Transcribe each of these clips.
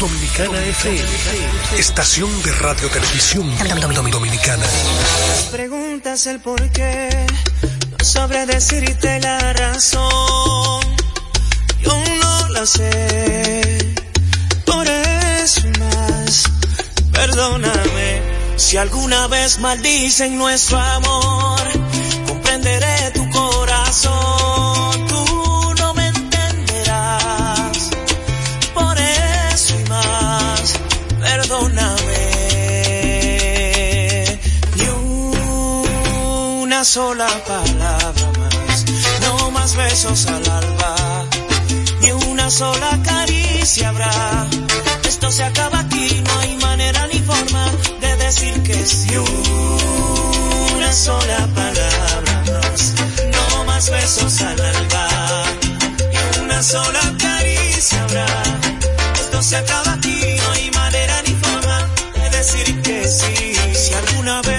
Dominicana FM, estación de radio televisión dominicana. Preguntas el por qué, no sabré decirte la razón. Yo no la sé, por eso más. Perdóname si alguna vez maldicen nuestro amor. Comprenderé tu corazón. Sola palabra más. No más besos al alba. Ni una sola caricia habrá. Esto se acaba aquí, no hay manera ni forma de decir que sí. Una sola palabra más. No más besos al alba. Y una sola caricia habrá. Esto se acaba aquí,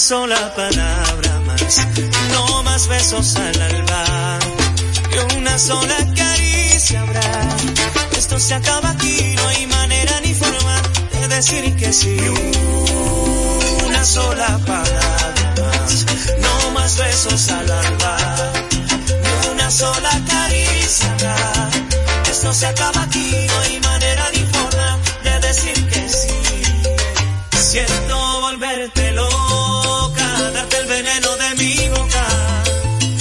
sola palabra más, no más besos al alba. Y una sola caricia habrá. Esto se acaba aquí, no hay manera ni forma de decir que sí. Una sola palabra más, no más besos al alba. Y una sola caricia habrá. Esto se acaba aquí, no hay manera ni forma de decir que sí. Siento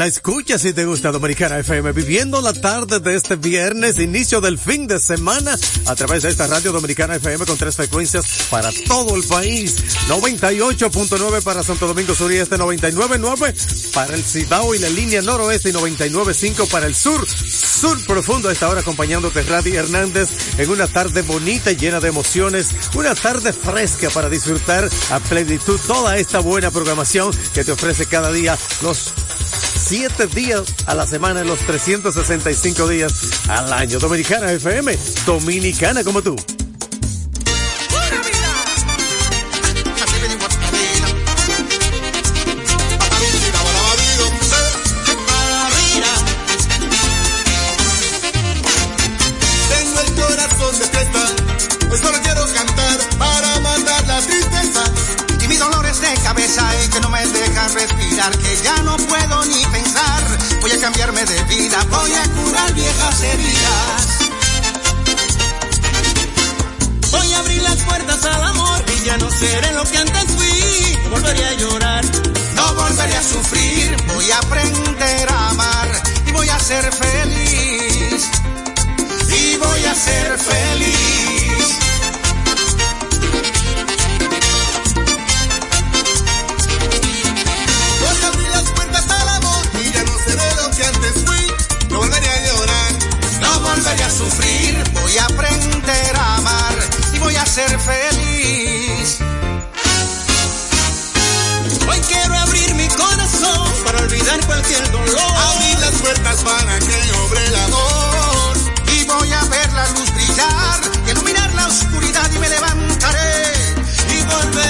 La escucha si te gusta Dominicana FM. Viviendo la tarde de este viernes, inicio del fin de semana, a través de esta radio Dominicana FM con tres frecuencias para todo el país. 98.9 para Santo Domingo Sur y Este, 99.9 para el Cibao y la línea noroeste y 99.5 para el sur. Sur profundo a esta hora acompañándote Radi Hernández en una tarde bonita y llena de emociones. Una tarde fresca para disfrutar a plenitud toda esta buena programación que te ofrece cada día los siete días a la semana en los 365 días al año. Dominicana FM, dominicana como tú. cambiarme de vida, voy a curar viejas heridas. Voy a abrir las puertas al amor y ya no seré lo que antes fui. No volveré a llorar, no volveré a sufrir. Voy a aprender a amar y voy a ser feliz. Y voy a ser feliz. feliz. Hoy quiero abrir mi corazón para olvidar cualquier dolor. Abrir las puertas para que obre el amor. Y voy a ver la luz brillar, iluminar la oscuridad y me levantaré y volveré.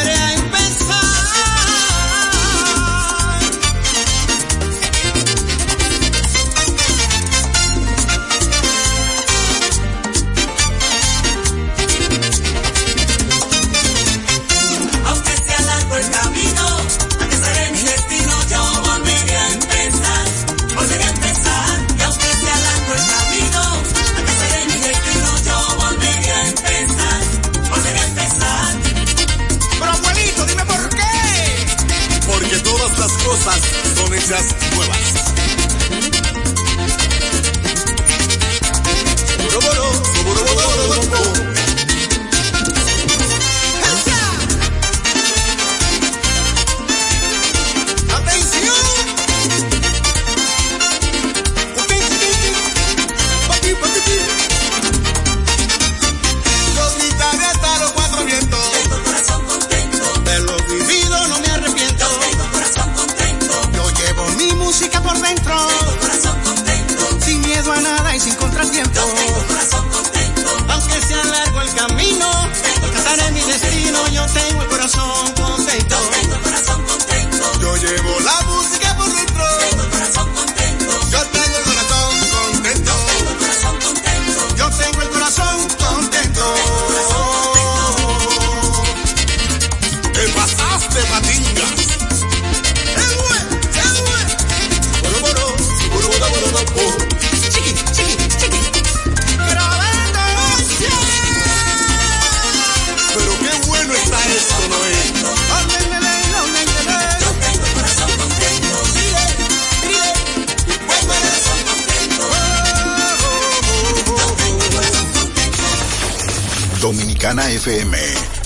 FM.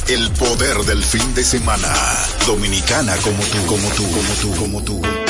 El poder del fin de semana. Dominicana como tú, como tú, como tú, como tú.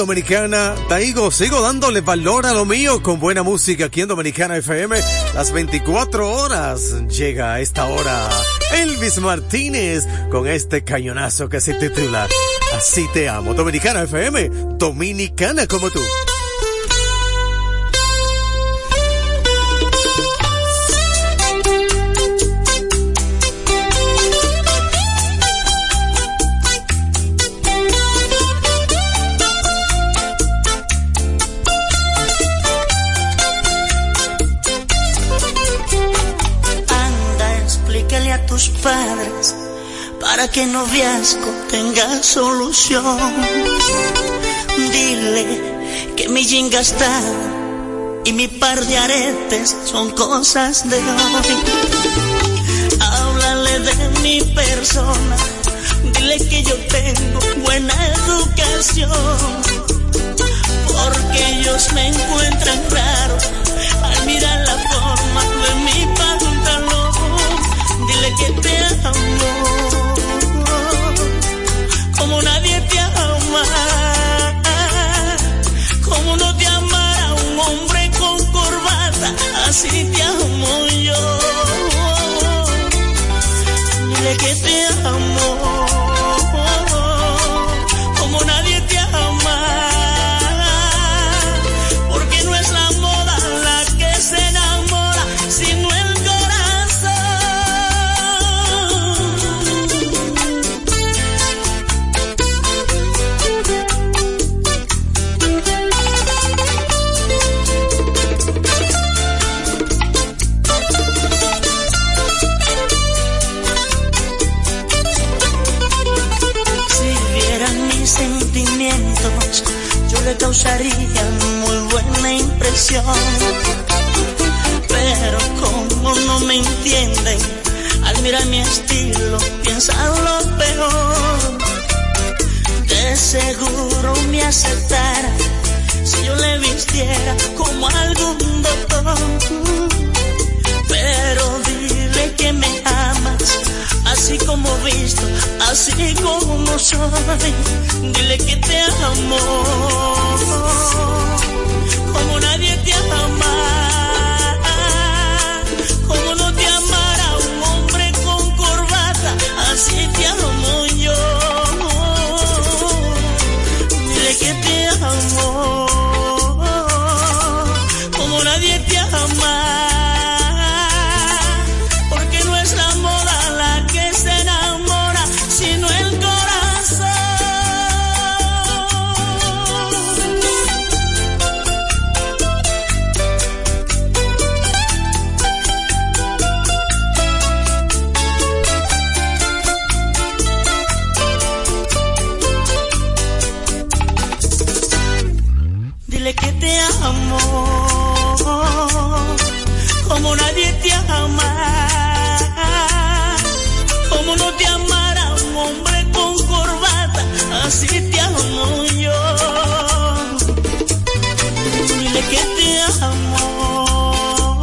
Dominicana. Taigo, sigo dándole valor a lo mío con buena música aquí en Dominicana FM. Las 24 horas llega a esta hora Elvis Martínez con este cañonazo que se titula Así te amo. Dominicana FM, dominicana como tú. Para que el noviazgo tenga solución. Dile que mi jean gastado y mi par de aretes son cosas de hoy. Háblale de mi persona, dile que yo tengo buena educación, porque ellos me encuentran raro al mirar la forma de mi pantalón dile que te amo, así así como soy. Dile que te amo, como nadie te ama. Que te amo,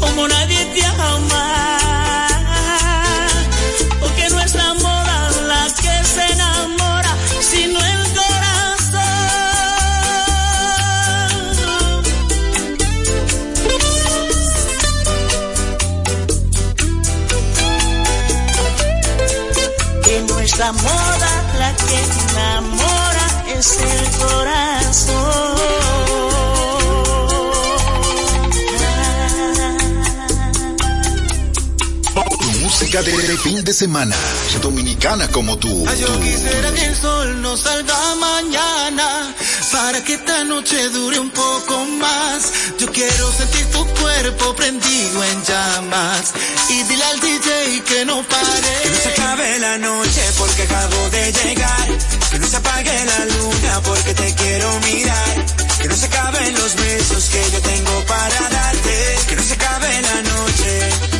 como nadie te ama, porque no es la moda la que se enamora, sino el corazón. Que no es la moda la que enamora, es el corazón. Música de, de fin de semana. Dominicana como tú. Ay, yo tú. quisiera que el sol no salga mañana para que esta noche dure un poco más. Yo quiero sentir tu cuerpo prendido en llamas y dile al DJ que no pare. Que no se acabe la noche porque acabo de llegar. Que no se apague la luna porque te quiero mirar. Que no se acaben los besos que yo tengo para darte. Que no se acabe la noche.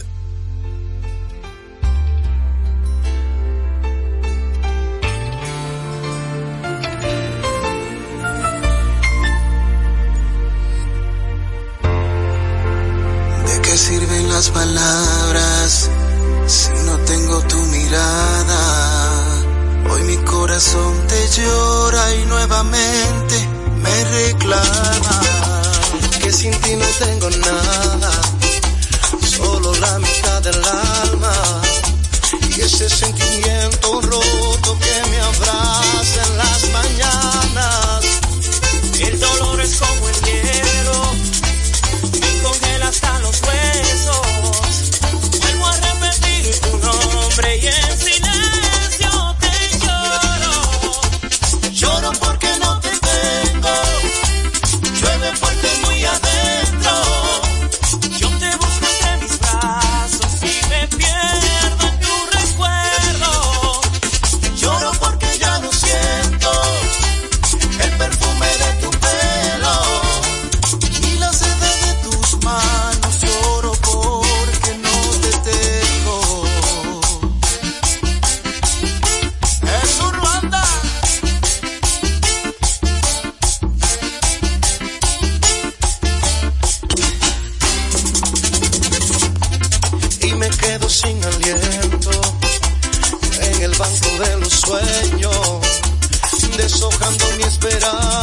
reclama que sin ti no tengo nada, solo la mitad del alma y ese sentimiento banco de los sueños, deshojando mi esperanza.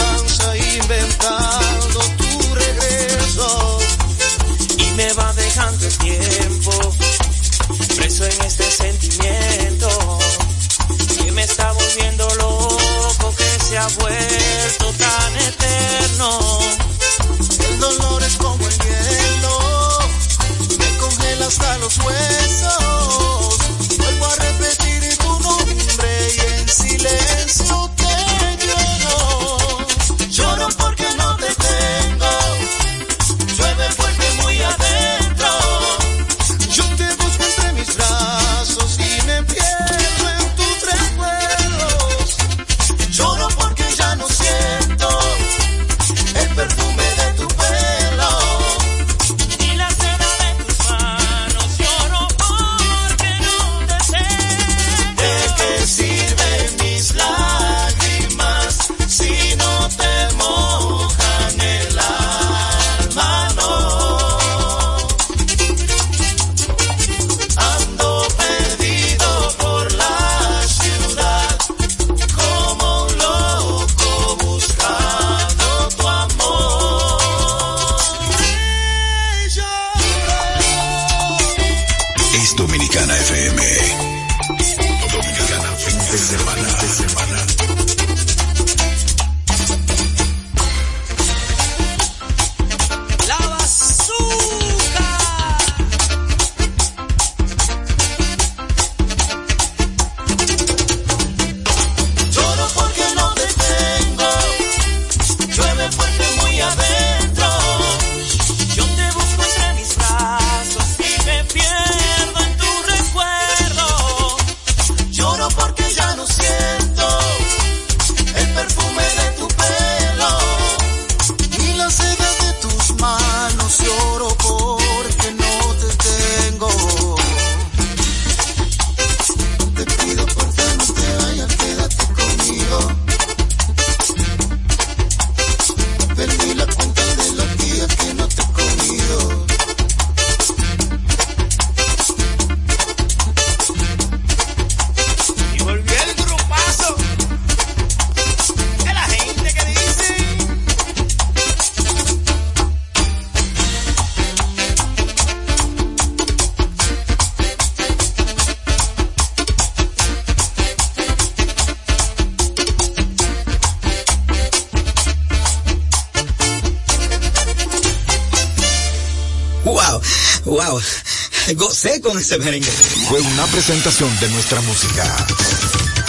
Ese merengue. Fue una presentación de nuestra música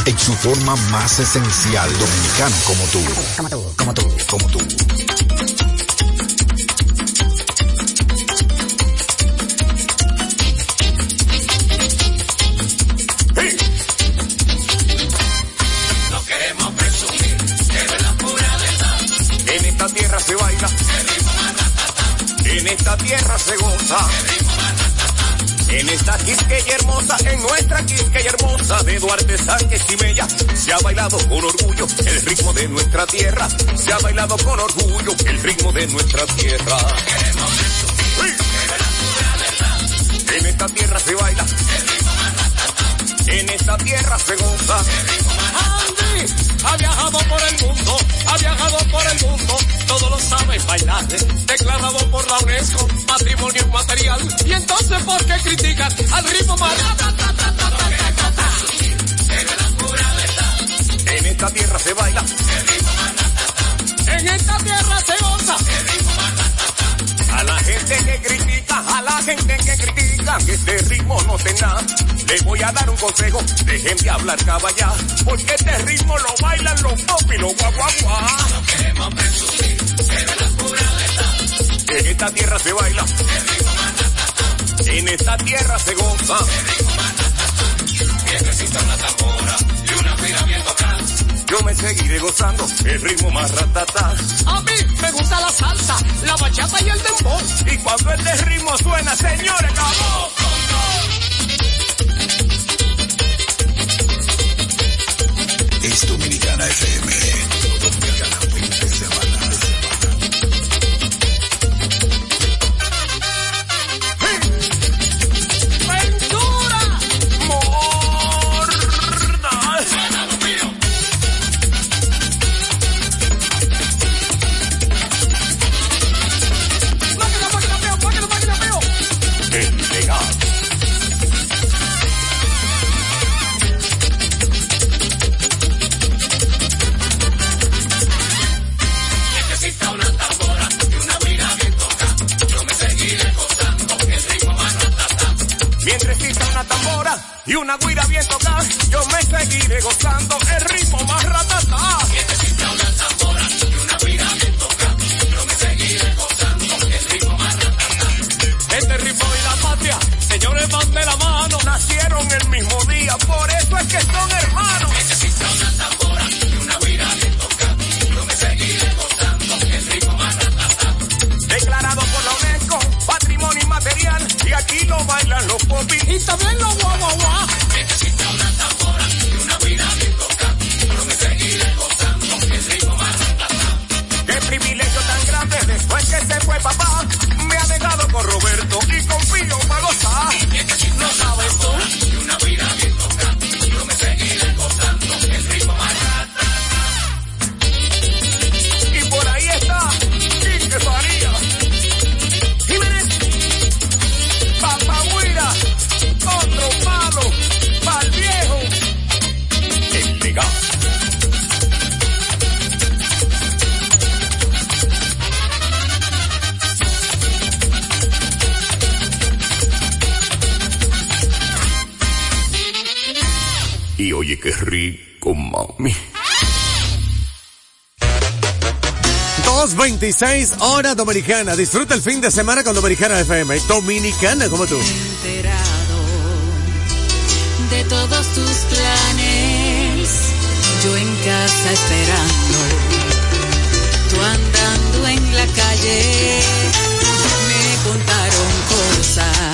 en su forma más esencial, dominicano como tú. Como tú, como tú. Como tú. No queremos presumir, pero es la pura verdad. En esta tierra se baila. En esta tierra se goza. En esta quisqueya hermosa, en nuestra quisqueya hermosa de Duarte Sánchez y Mella, se ha bailado con orgullo el ritmo de nuestra tierra. Se ha bailado con orgullo el ritmo de nuestra tierra. En esta tierra se baila. En esta tierra se goza. Andy ha viajado por el mundo, ha viajado por el mundo, todo lo sabe bailar, declarado por la UNESCO, patrimonio inmaterial. Y entonces, ¿por qué critican al ritmo más? En esta tierra se baila. En esta tierra se goza. A la gente que critica, a la gente que critica que este ritmo no tenga, les voy a dar un consejo, dejen de hablar caballá, porque este ritmo lo bailan los pop y los guaguaguá. No queremos presumir, pero la pura. En esta tierra se baila. En esta tierra se goza. Bien existe una tambora y una tocada. Yo me seguiré gozando el ritmo más ratata. A mí me gusta la salsa, la bachata y el dembow. Y cuando este ritmo suena, señores, ¡vamos! Es Dominicana FM. Yo me seguiré gozando el ritmo más ratata. Este ritmo y la patria, señores, van de la mano, nacieron el mismo día, por eso es que son hermanos. Oye qué rico, mami. 226 hora dominicana. Disfruta el fin de semana con Dominicana FM. Dominicana como tú. enterado de todos tus planes. Yo en casa esperando, tú andando en la calle. Me contaron cosas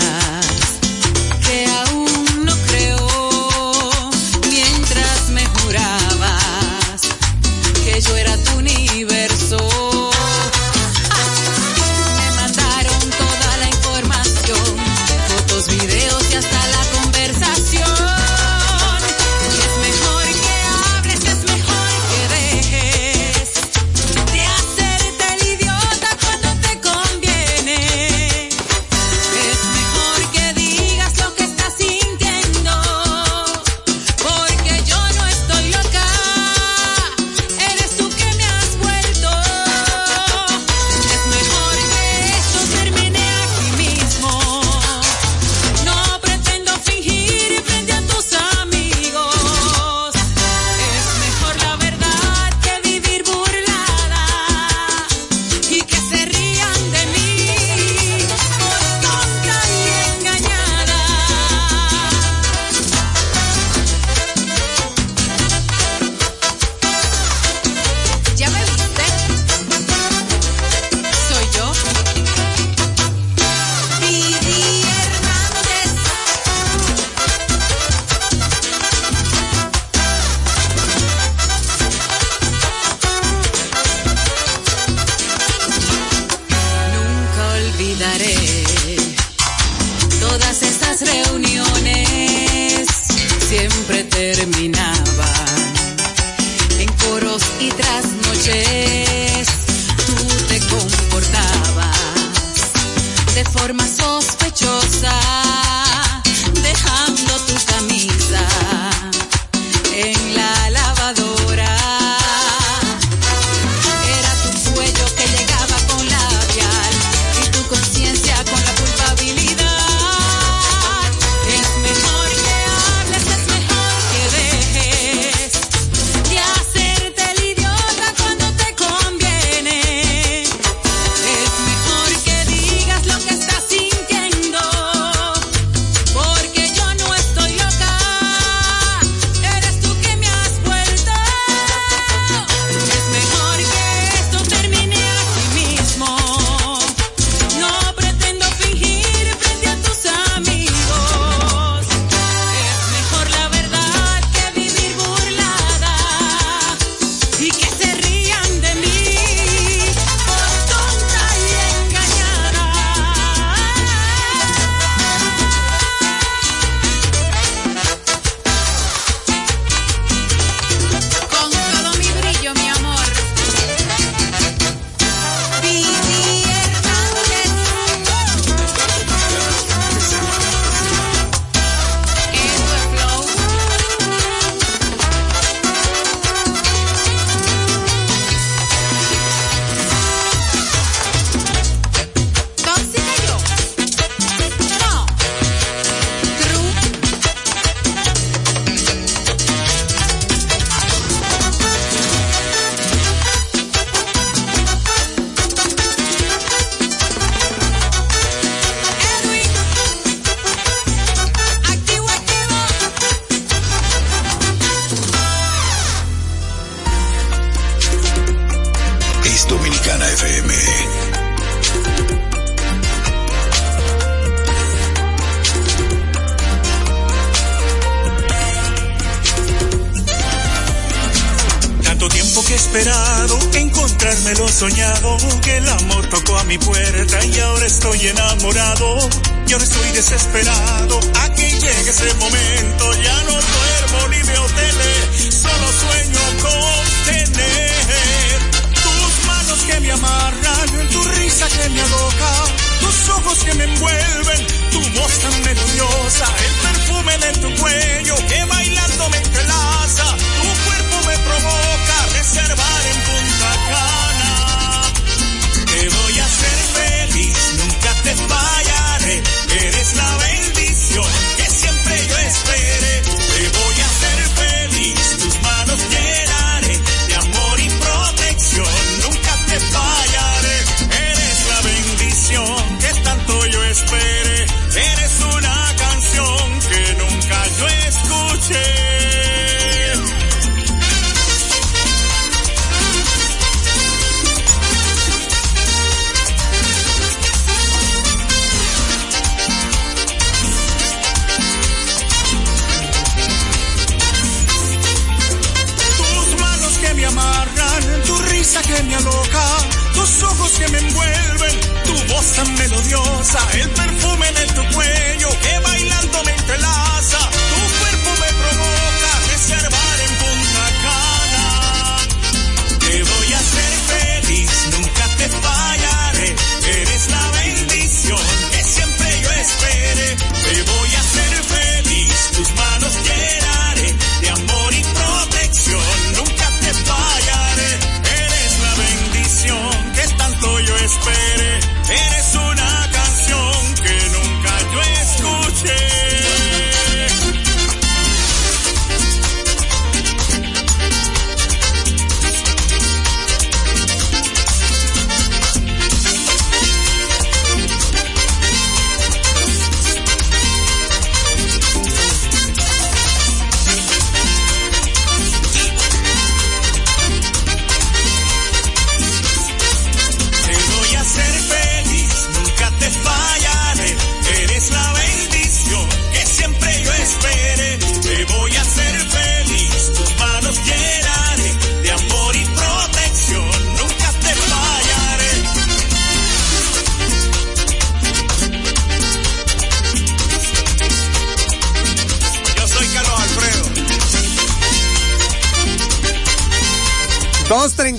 tiempo que he esperado, encontrarme lo soñado, que el amor tocó a mi puerta y ahora estoy enamorado. Y ahora estoy desesperado, Aquí llega ese momento, ya no duermo ni veo tele, solo sueño con tener tus manos que me amarran, tu risa que me aloja, tus ojos que me envuelven, tu voz tan melodiosa, el perfume de tu cuello que bailando me entrelaza, tu cuerpo me provoca en Punta Cana. Te voy a hacer feliz, nunca te fallaré, eres la bendición que me envuelven, tu voz tan melodiosa, el perfume de tu cuerpo.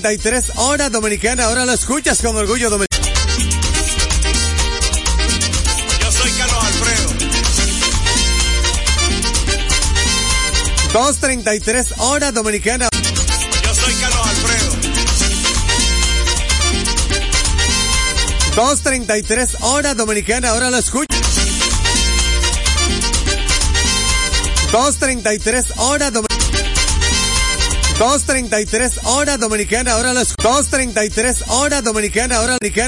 2.33 hora dominicana, ahora lo escuchas con orgullo dominicano. Yo soy Carlos Alfredo. 2.33 hora dominicana. Yo soy Carlos Alfredo. 2.33 hora dominicana, ahora lo escuchas. 2.33 hora dominicana. 2.33 hora dominicana, ahora escuchas. 2.33 hora dominicana, ahora dominicana.